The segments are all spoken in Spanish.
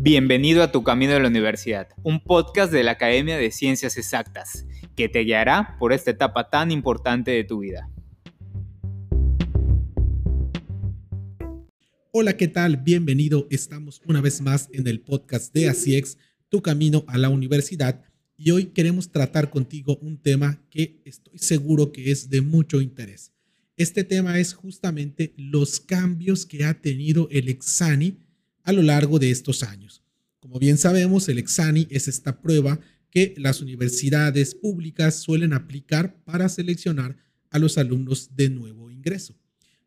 Bienvenido a Tu Camino de la Universidad, un podcast de la Academia de Ciencias Exactas, que te guiará por esta etapa tan importante de tu vida. Hola, ¿qué tal? Bienvenido. Estamos una vez más en el podcast de ACIEX, Tu Camino a la Universidad, y hoy queremos tratar contigo un tema que estoy seguro que es de mucho interés. Este tema es justamente los cambios que ha tenido el Exani a lo largo de estos años. Como bien sabemos, el Exani es esta prueba que las universidades públicas suelen aplicar para seleccionar a los alumnos de nuevo ingreso.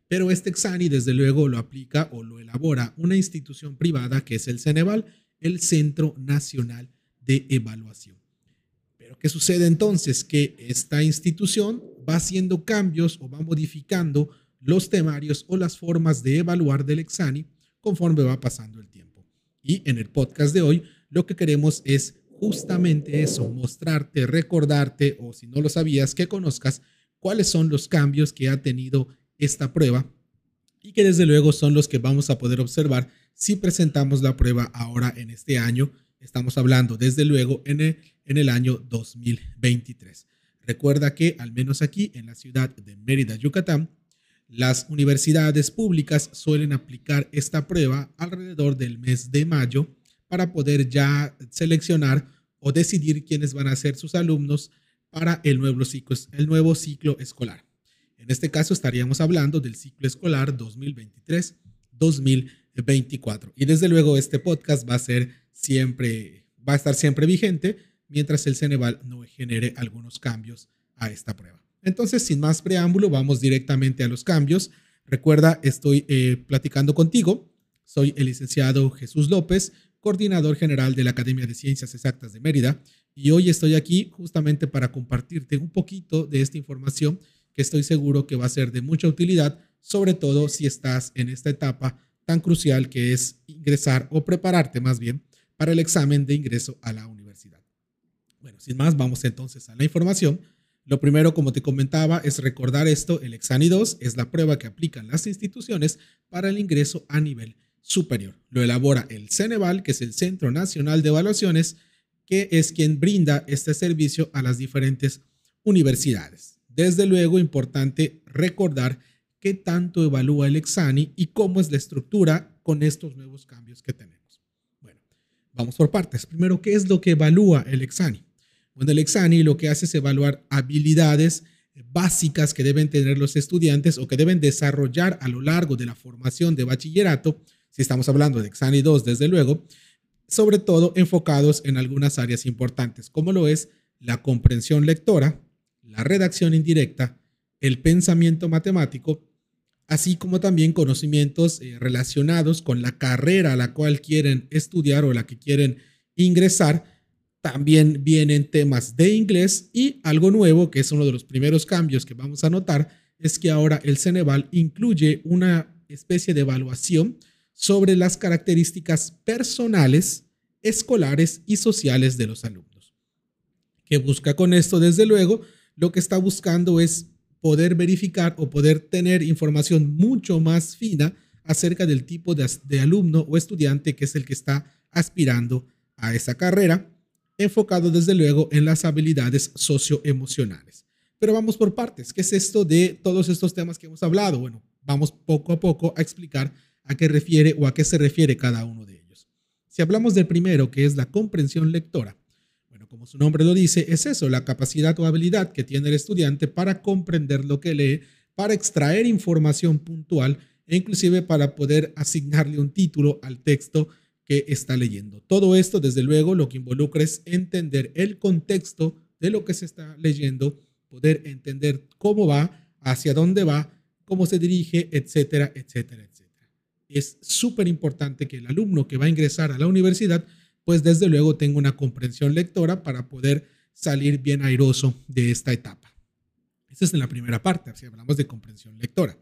Pero este Exani, desde luego, lo aplica o lo elabora una institución privada que es el Ceneval, el Centro Nacional de Evaluación. Pero ¿qué sucede entonces? Que esta institución va haciendo cambios o va modificando los temarios o las formas de evaluar del Exani conforme va pasando el tiempo. Y en el podcast de hoy lo que queremos es justamente eso, mostrarte, recordarte o si no lo sabías, que conozcas cuáles son los cambios que ha tenido esta prueba y que desde luego son los que vamos a poder observar si presentamos la prueba ahora en este año. Estamos hablando desde luego en el, en el año 2023. Recuerda que al menos aquí en la ciudad de Mérida, Yucatán, las universidades públicas suelen aplicar esta prueba alrededor del mes de mayo para poder ya seleccionar o decidir quiénes van a ser sus alumnos para el nuevo ciclo, el nuevo ciclo escolar. En este caso estaríamos hablando del ciclo escolar 2023-2024. Y desde luego este podcast va a ser siempre, va a estar siempre vigente mientras el Ceneval no genere algunos cambios a esta prueba. Entonces, sin más preámbulo, vamos directamente a los cambios. Recuerda, estoy eh, platicando contigo. Soy el licenciado Jesús López, coordinador general de la Academia de Ciencias Exactas de Mérida, y hoy estoy aquí justamente para compartirte un poquito de esta información que estoy seguro que va a ser de mucha utilidad, sobre todo si estás en esta etapa tan crucial que es ingresar o prepararte más bien para el examen de ingreso a la universidad. Bueno, sin más, vamos entonces a la información. Lo primero, como te comentaba, es recordar esto, el Exani 2 es la prueba que aplican las instituciones para el ingreso a nivel superior. Lo elabora el Ceneval, que es el Centro Nacional de Evaluaciones, que es quien brinda este servicio a las diferentes universidades. Desde luego, importante recordar qué tanto evalúa el Exani y cómo es la estructura con estos nuevos cambios que tenemos. Bueno, vamos por partes. Primero, ¿qué es lo que evalúa el Exani? Bueno, el Exani lo que hace es evaluar habilidades básicas que deben tener los estudiantes o que deben desarrollar a lo largo de la formación de bachillerato, si estamos hablando de Exani 2, desde luego, sobre todo enfocados en algunas áreas importantes, como lo es la comprensión lectora, la redacción indirecta, el pensamiento matemático, así como también conocimientos eh, relacionados con la carrera a la cual quieren estudiar o la que quieren ingresar, también vienen temas de inglés y algo nuevo, que es uno de los primeros cambios que vamos a notar, es que ahora el Ceneval incluye una especie de evaluación sobre las características personales, escolares y sociales de los alumnos. ¿Qué busca con esto? Desde luego, lo que está buscando es poder verificar o poder tener información mucho más fina acerca del tipo de, de alumno o estudiante que es el que está aspirando a esa carrera enfocado desde luego en las habilidades socioemocionales. Pero vamos por partes. ¿Qué es esto de todos estos temas que hemos hablado? Bueno, vamos poco a poco a explicar a qué refiere o a qué se refiere cada uno de ellos. Si hablamos del primero, que es la comprensión lectora, bueno, como su nombre lo dice, es eso, la capacidad o habilidad que tiene el estudiante para comprender lo que lee, para extraer información puntual e inclusive para poder asignarle un título al texto está leyendo. Todo esto, desde luego, lo que involucra es entender el contexto de lo que se está leyendo, poder entender cómo va, hacia dónde va, cómo se dirige, etcétera, etcétera, etcétera. Es súper importante que el alumno que va a ingresar a la universidad, pues desde luego tenga una comprensión lectora para poder salir bien airoso de esta etapa. Esa es la primera parte, si hablamos de comprensión lectora.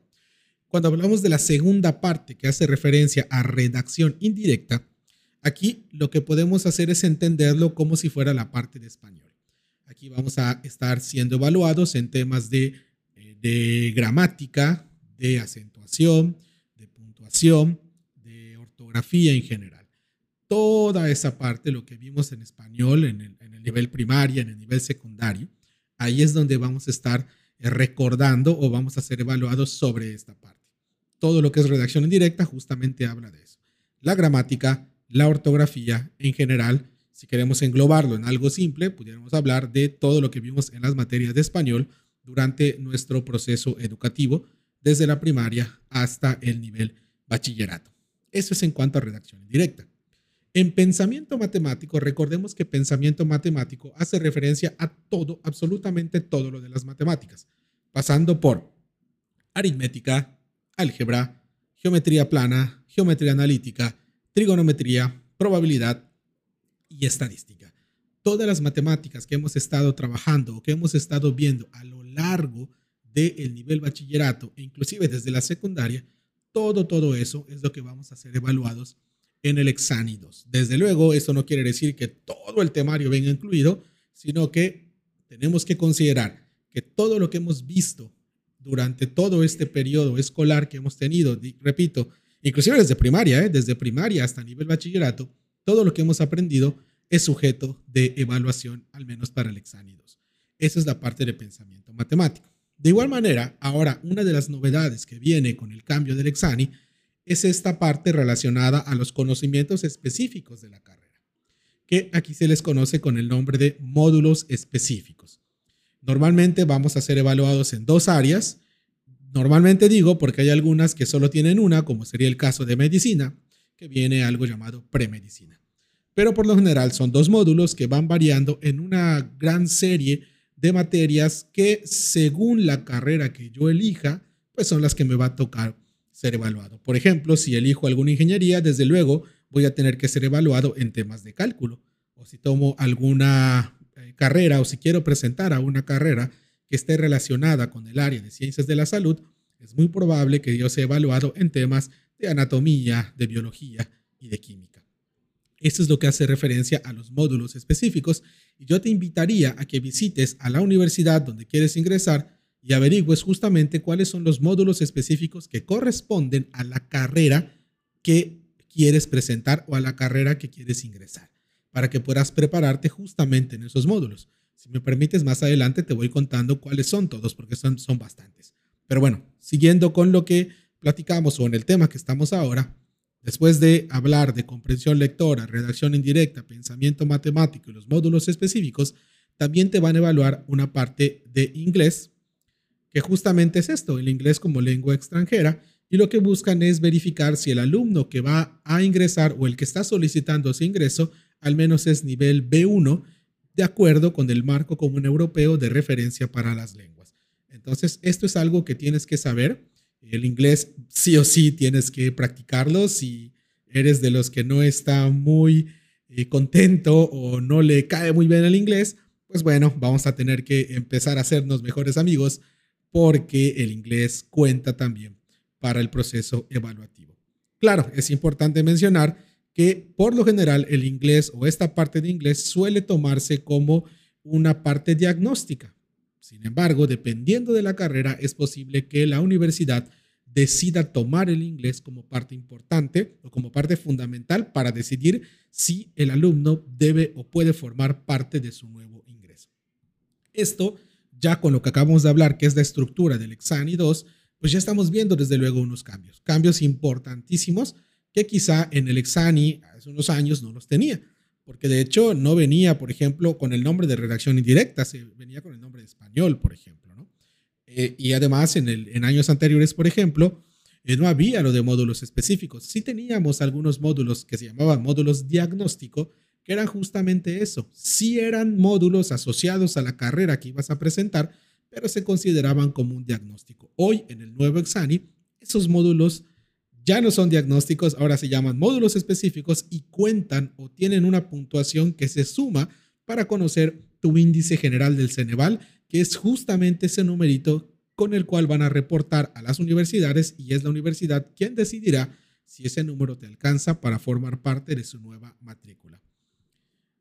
Cuando hablamos de la segunda parte que hace referencia a redacción indirecta, aquí lo que podemos hacer es entenderlo como si fuera la parte de español. Aquí vamos a estar siendo evaluados en temas de, eh, de gramática, de acentuación, de puntuación, de ortografía en general. toda esa parte, lo que vimos en español, en el, en el nivel primario, en el nivel secundario, ahí es donde vamos a estar eh, recordando o vamos a ser evaluados sobre esta parte. Todo lo que es redacción indirecta justamente habla de eso. La gramática, la ortografía en general, si queremos englobarlo en algo simple, pudiéramos hablar de todo lo que vimos en las materias de español durante nuestro proceso educativo, desde la primaria hasta el nivel bachillerato. Eso es en cuanto a redacción indirecta. En pensamiento matemático, recordemos que pensamiento matemático hace referencia a todo, absolutamente todo lo de las matemáticas, pasando por aritmética, álgebra, geometría plana, geometría analítica, trigonometría, probabilidad y estadística. Todas las matemáticas que hemos estado trabajando o que hemos estado viendo a lo largo del nivel bachillerato e inclusive desde la secundaria, todo, todo eso es lo que vamos a ser evaluados en el exánidos. Desde luego, eso no quiere decir que todo el temario venga incluido, sino que tenemos que considerar que todo lo que hemos visto durante todo este periodo escolar que hemos tenido, repito, inclusive desde primaria, ¿eh? desde primaria hasta nivel bachillerato, todo lo que hemos aprendido es sujeto de evaluación, al menos para el exánidos. Esa es la parte de pensamiento matemático. De igual manera, ahora una de las novedades que viene con el cambio del examen es esta parte relacionada a los conocimientos específicos de la carrera, que aquí se les conoce con el nombre de módulos específicos. Normalmente vamos a ser evaluados en dos áreas. Normalmente digo porque hay algunas que solo tienen una, como sería el caso de medicina, que viene algo llamado premedicina. Pero por lo general son dos módulos que van variando en una gran serie de materias que según la carrera que yo elija, pues son las que me va a tocar ser evaluado. Por ejemplo, si elijo alguna ingeniería, desde luego voy a tener que ser evaluado en temas de cálculo. O si tomo alguna eh, carrera o si quiero presentar a una carrera que esté relacionada con el área de ciencias de la salud, es muy probable que yo sea evaluado en temas de anatomía, de biología y de química. Eso es lo que hace referencia a los módulos específicos y yo te invitaría a que visites a la universidad donde quieres ingresar y averigües justamente cuáles son los módulos específicos que corresponden a la carrera que quieres presentar o a la carrera que quieres ingresar, para que puedas prepararte justamente en esos módulos. Si me permites, más adelante te voy contando cuáles son todos, porque son, son bastantes. Pero bueno, siguiendo con lo que platicamos o en el tema que estamos ahora, después de hablar de comprensión lectora, redacción indirecta, pensamiento matemático y los módulos específicos, también te van a evaluar una parte de inglés que justamente es esto, el inglés como lengua extranjera, y lo que buscan es verificar si el alumno que va a ingresar o el que está solicitando ese ingreso al menos es nivel B1 de acuerdo con el marco común europeo de referencia para las lenguas. Entonces, esto es algo que tienes que saber. El inglés sí o sí tienes que practicarlo. Si eres de los que no está muy eh, contento o no le cae muy bien el inglés, pues bueno, vamos a tener que empezar a hacernos mejores amigos porque el inglés cuenta también para el proceso evaluativo. Claro, es importante mencionar que por lo general el inglés o esta parte de inglés suele tomarse como una parte diagnóstica. Sin embargo, dependiendo de la carrera, es posible que la universidad decida tomar el inglés como parte importante o como parte fundamental para decidir si el alumno debe o puede formar parte de su nuevo ingreso. Esto ya con lo que acabamos de hablar, que es la estructura del Exani 2, pues ya estamos viendo desde luego unos cambios, cambios importantísimos que quizá en el Exani hace unos años no los tenía, porque de hecho no venía, por ejemplo, con el nombre de redacción indirecta, se venía con el nombre de español, por ejemplo, ¿no? Eh, y además en, el, en años anteriores, por ejemplo, eh, no había lo de módulos específicos. Sí teníamos algunos módulos que se llamaban módulos diagnóstico, que eran justamente eso. Sí eran módulos asociados a la carrera que ibas a presentar, pero se consideraban como un diagnóstico. Hoy, en el nuevo Exani, esos módulos ya no son diagnósticos, ahora se llaman módulos específicos y cuentan o tienen una puntuación que se suma para conocer tu índice general del Ceneval, que es justamente ese numerito con el cual van a reportar a las universidades y es la universidad quien decidirá si ese número te alcanza para formar parte de su nueva matrícula.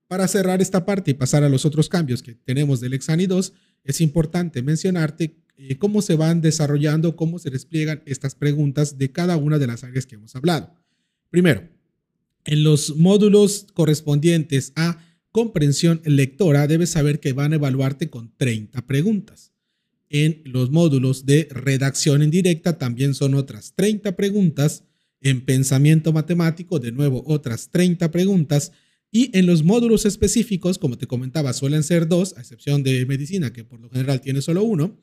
Para cerrar esta parte y pasar a los otros cambios que tenemos del Exani 2, es importante mencionarte eh, cómo se van desarrollando, cómo se despliegan estas preguntas de cada una de las áreas que hemos hablado. Primero, En los módulos correspondientes a comprensión lectora, debes saber que van a evaluarte con 30 preguntas. En los módulos de redacción indirecta también son otras 30 preguntas. En pensamiento matemático, de nuevo, otras 30 preguntas. Y en los módulos específicos, como te comentaba, suelen ser dos, a excepción de medicina, que por lo general tiene solo uno.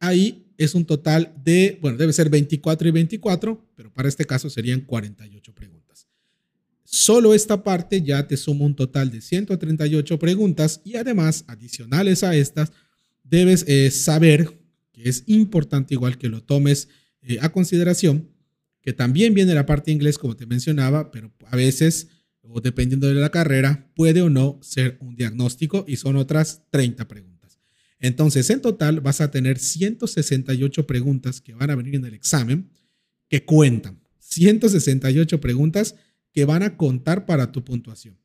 Ahí es un total de, bueno, debe ser 24 y 24, pero para este caso serían 48 preguntas. Solo esta parte ya te suma un total de 138 preguntas y además, adicionales a estas, debes eh, saber que es importante, igual que lo tomes eh, a consideración, que también viene la parte inglés, como te mencionaba, pero a veces, o dependiendo de la carrera, puede o no ser un diagnóstico y son otras 30 preguntas. Entonces, en total vas a tener 168 preguntas que van a venir en el examen que cuentan. 168 preguntas que van a contar para tu puntuación.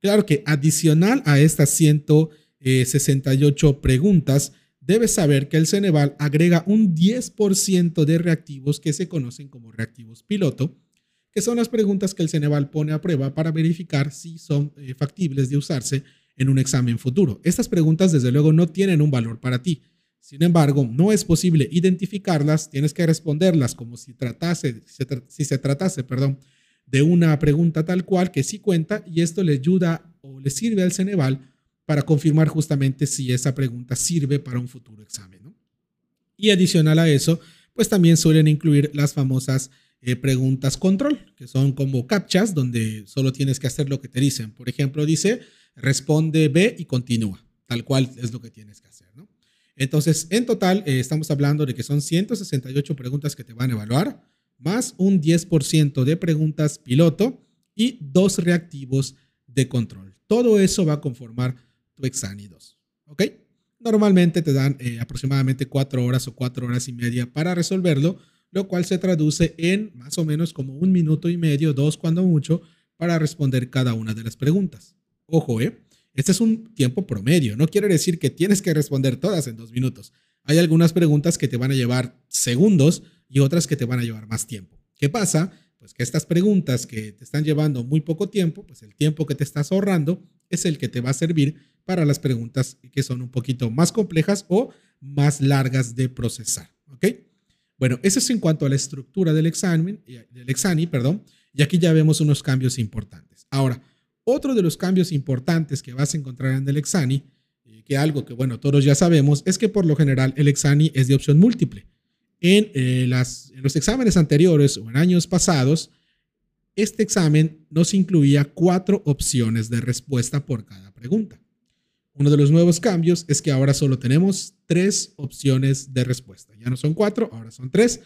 Claro que adicional a estas 168 preguntas, debes saber que el Ceneval agrega un 10% de reactivos que se conocen como reactivos piloto, que son las preguntas que el Ceneval pone a prueba para verificar si son eh, factibles de usarse en un examen futuro. Estas preguntas, desde luego, no tienen un valor para ti. Sin embargo, no es posible identificarlas, tienes que responderlas como si, tratase, si se tratase perdón, de una pregunta tal cual que sí cuenta y esto le ayuda o le sirve al Ceneval para confirmar justamente si esa pregunta sirve para un futuro examen. Y adicional a eso, pues también suelen incluir las famosas eh, preguntas control, que son como captchas, donde solo tienes que hacer lo que te dicen. Por ejemplo, dice, responde B y continúa, tal cual es lo que tienes que hacer. ¿no? Entonces, en total, eh, estamos hablando de que son 168 preguntas que te van a evaluar, más un 10% de preguntas piloto y dos reactivos de control. Todo eso va a conformar tu Exani 2. ¿Ok? Normalmente te dan eh, aproximadamente cuatro horas o cuatro horas y media para resolverlo, lo cual se traduce en más o menos como un minuto y medio, dos cuando mucho, para responder cada una de las preguntas. Ojo, ¿eh? Este es un tiempo promedio, no quiere decir que tienes que responder todas en dos minutos. Hay algunas preguntas que te van a llevar segundos y otras que te van a llevar más tiempo. ¿Qué pasa? Pues que estas preguntas que te están llevando muy poco tiempo, pues el tiempo que te estás ahorrando es el que te va a servir para las preguntas que son un poquito más complejas o más largas de procesar. ¿Ok? Bueno, eso es en cuanto a la estructura del examen, del examen, perdón, y aquí ya vemos unos cambios importantes. Ahora, otro de los cambios importantes que vas a encontrar en el examen, eh, que algo que, bueno, todos ya sabemos, es que por lo general el examen es de opción múltiple. En, eh, en los exámenes anteriores o en años pasados, este examen nos incluía cuatro opciones de respuesta por cada pregunta. Uno de los nuevos cambios es que ahora solo tenemos tres opciones de respuesta. Ya no son cuatro, ahora son tres.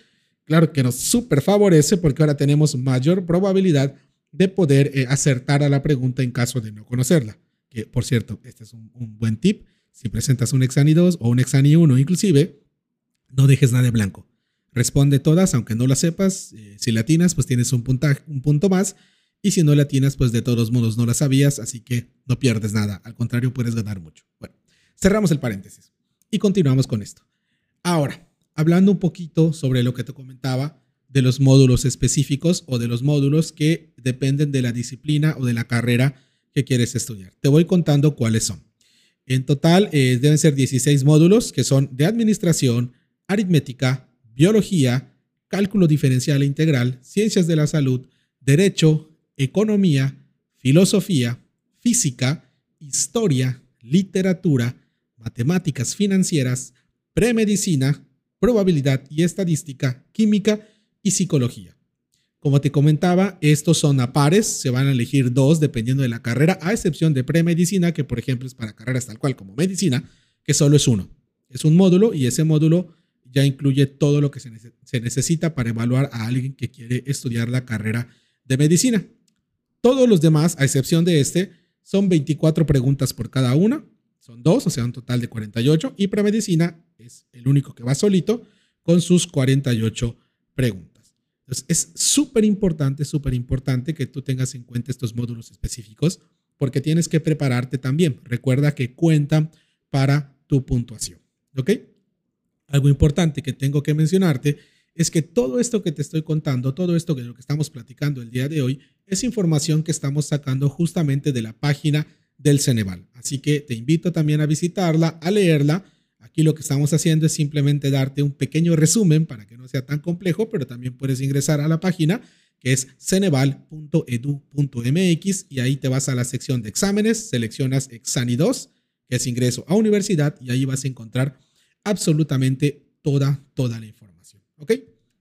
Claro que nos súper favorece porque ahora tenemos mayor probabilidad de poder eh, acertar a la pregunta en caso de no conocerla. Que, por cierto, este es un, buen tip. Si presentas un Exani 2 o un Exani 1 inclusive, no dejes nada de blanco. Responde todas, aunque no las sepas. Eh, si latinas, pues tienes un, un punto más. Y si no latinas, pues de todos modos no la sabías, así que no pierdes nada. Al contrario, puedes ganar mucho. Bueno, cerramos el paréntesis y continuamos con esto. Ahora, hablando un poquito sobre lo que te comentaba de los módulos específicos o de los módulos que dependen de la disciplina o de la carrera que quieres estudiar. Te voy contando cuáles son. En total eh, deben ser 16 módulos que son de administración, aritmética, biología, cálculo diferencial e integral, ciencias de la salud, derecho, economía, filosofía, física, historia, literatura, matemáticas financieras, premedicina, probabilidad y estadística, química y psicología. Como te comentaba, estos son a pares, se van a elegir dos dependiendo de la carrera, a excepción de premedicina, que por ejemplo es para carreras tal cual como medicina, que solo es uno. Es un módulo y ese módulo ya incluye todo lo que se, necesita para evaluar a alguien que quiere estudiar la carrera de medicina. Todos los demás, a excepción de este, son 24 preguntas por cada una. Son dos, o sea, un total de 48. Y premedicina es el único que va solito con sus 48 preguntas. Entonces, es súper importante, súper importante que tú tengas en cuenta estos módulos específicos porque tienes que prepararte también. Recuerda que cuentan para tu puntuación. ¿Ok? Algo importante que tengo que mencionarte es que todo esto que te estoy contando, todo esto que lo que estamos platicando el día de hoy, es información que estamos sacando justamente de la página del Ceneval. Así que te invito también a visitarla, a leerla. Aquí lo que estamos haciendo es simplemente darte un pequeño resumen para que no sea tan complejo, pero también puedes ingresar a la página que es ceneval.edu.mx y ahí te vas a la sección de exámenes, seleccionas Exani 2, que es ingreso a universidad y ahí vas a encontrar absolutamente toda, toda la información. ¿Ok?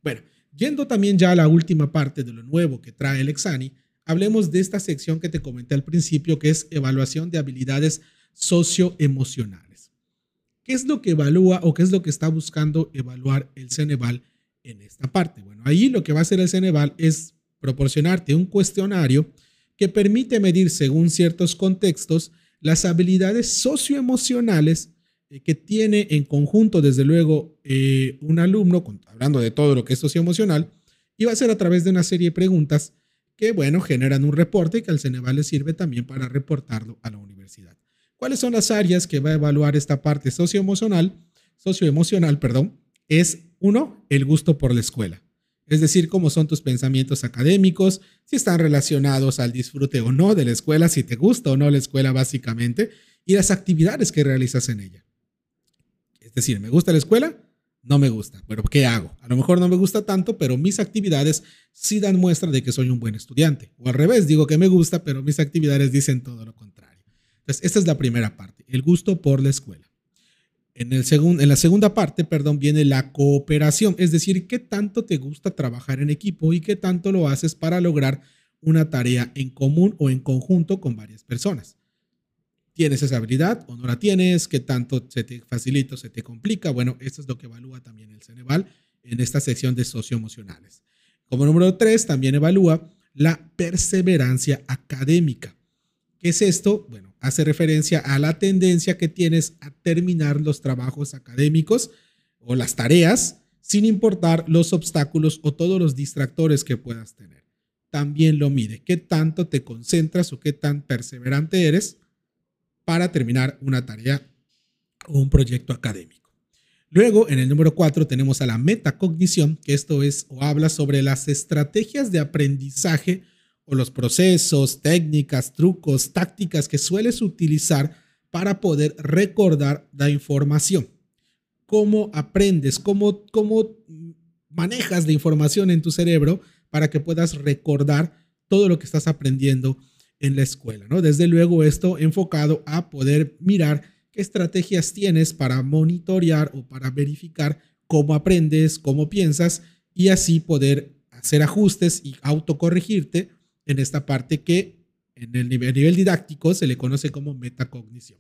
Bueno, yendo también ya a la última parte de lo nuevo que trae el Exani, hablemos de esta sección que te comenté al principio, que es evaluación de habilidades socioemocionales. ¿Qué es lo que evalúa o qué es lo que está buscando evaluar el Ceneval en esta parte? Bueno, ahí lo que va a hacer el Ceneval es proporcionarte un cuestionario que permite medir según ciertos contextos las habilidades socioemocionales eh, que tiene en conjunto, desde luego, eh, un alumno, hablando de todo lo que es socioemocional, y va a ser a través de una serie de preguntas que, bueno, generan un reporte que al Ceneval le sirve también para reportarlo a la universidad. ¿Cuáles son las áreas que va a evaluar esta parte socioemocional? Socioemocional, perdón. Es uno, el gusto por la escuela. Es decir, cómo son tus pensamientos académicos, si están relacionados al disfrute o no de la escuela, si te gusta o no la escuela básicamente, y las actividades que realizas en ella. Es decir, ¿me gusta la escuela? No me gusta. Pero ¿qué hago? A lo mejor no me gusta tanto, pero mis actividades sí dan muestra de que soy un buen estudiante. O al revés, digo que me gusta, pero mis actividades dicen todo lo contrario. Entonces, esta es la primera parte, el gusto por la escuela. En, el en la segunda parte, perdón, viene la cooperación, es decir, qué tanto te gusta trabajar en equipo y qué tanto lo haces para lograr una tarea en común o en conjunto con varias personas. ¿Tienes esa habilidad o no la tienes? ¿Qué tanto se te facilita o se te complica? Bueno, esto es lo que evalúa también el Ceneval en esta sección de socioemocionales. Como número tres, también evalúa la perseverancia académica. ¿Qué es esto? Bueno, hace referencia a la tendencia que tienes a terminar los trabajos académicos o las tareas sin importar los obstáculos o todos los distractores que puedas tener. También lo mide, qué tanto te concentras o qué tan perseverante eres para terminar una tarea o un proyecto académico. Luego, en el número 4 tenemos a la metacognición, que esto es o habla sobre las estrategias de aprendizaje o los procesos, técnicas, trucos, tácticas que sueles utilizar para poder recordar la información. Cómo aprendes, cómo, cómo manejas la información en tu cerebro para que puedas recordar todo lo que estás aprendiendo en la escuela, ¿no? Desde luego esto enfocado a poder mirar qué estrategias tienes para monitorear o para verificar cómo aprendes, cómo piensas y así poder hacer ajustes y autocorregirte en esta parte que en el nivel, didáctico se le conoce como metacognición.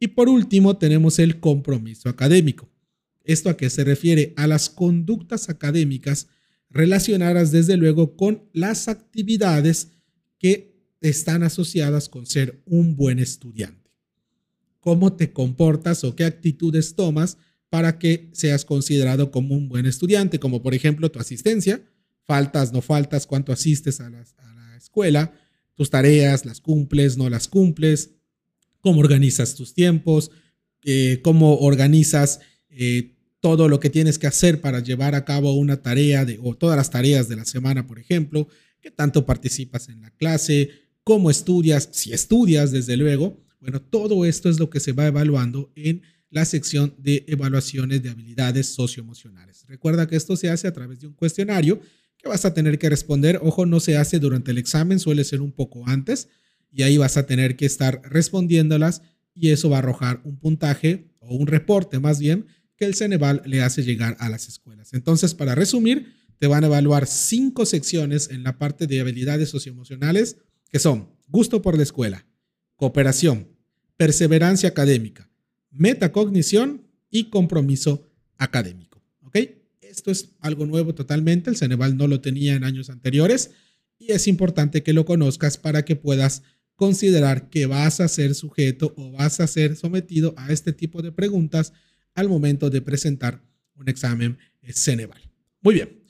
Y por último tenemos el compromiso académico. ¿Esto a qué se refiere? A las conductas académicas relacionadas desde luego con las actividades que están asociadas con ser un buen estudiante. ¿Cómo te comportas o qué actitudes tomas para que seas considerado como un buen estudiante? Como por ejemplo tu asistencia, faltas, no faltas, cuánto asistes a, la escuela, tus tareas, las cumples, no las cumples, cómo organizas tus tiempos, eh, cómo organizas eh, todo lo que tienes que hacer para llevar a cabo una tarea o todas las tareas de la semana, por ejemplo, qué tanto participas en la clase, cómo estudias, si estudias, desde luego. Bueno, todo esto es lo que se va evaluando en la sección de evaluaciones de habilidades socioemocionales. Recuerda que esto se hace a través de un cuestionario que vas a tener que responder. Ojo, no se hace durante el examen, suele ser un poco antes y ahí vas a tener que estar respondiéndolas y eso va a arrojar un puntaje o un reporte más bien que el Ceneval le hace llegar a las escuelas. Entonces, para resumir, te van a evaluar cinco secciones en la parte de habilidades socioemocionales, que son gusto por la escuela, cooperación, perseverancia académica, metacognición y compromiso académico. Esto es algo nuevo totalmente, el Ceneval no lo tenía en años anteriores y es importante que lo conozcas para que puedas considerar que vas a ser sujeto o vas a ser sometido a este tipo de preguntas al momento de presentar un examen Ceneval. Muy bien,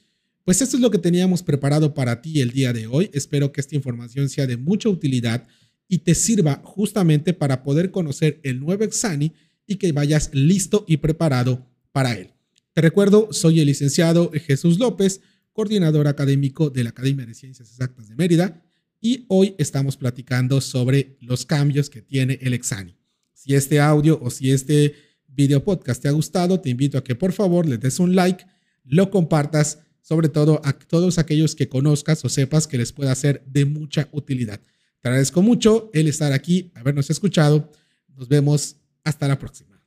pues esto es lo que teníamos preparado para ti el día de hoy. Espero que esta información sea de mucha utilidad y te sirva justamente para poder conocer el nuevo Exani y que vayas listo y preparado para él. Te recuerdo, soy el licenciado Jesús López, coordinador académico de la Academia de Ciencias Exactas de Mérida, y hoy estamos platicando sobre los cambios que tiene el Exani. Si este audio o si este video podcast te ha gustado, te invito a que por favor le des un like, lo compartas, sobre todo a todos aquellos que conozcas o sepas que les pueda ser de mucha utilidad. Te agradezco mucho el estar aquí, habernos escuchado. Nos vemos hasta la próxima.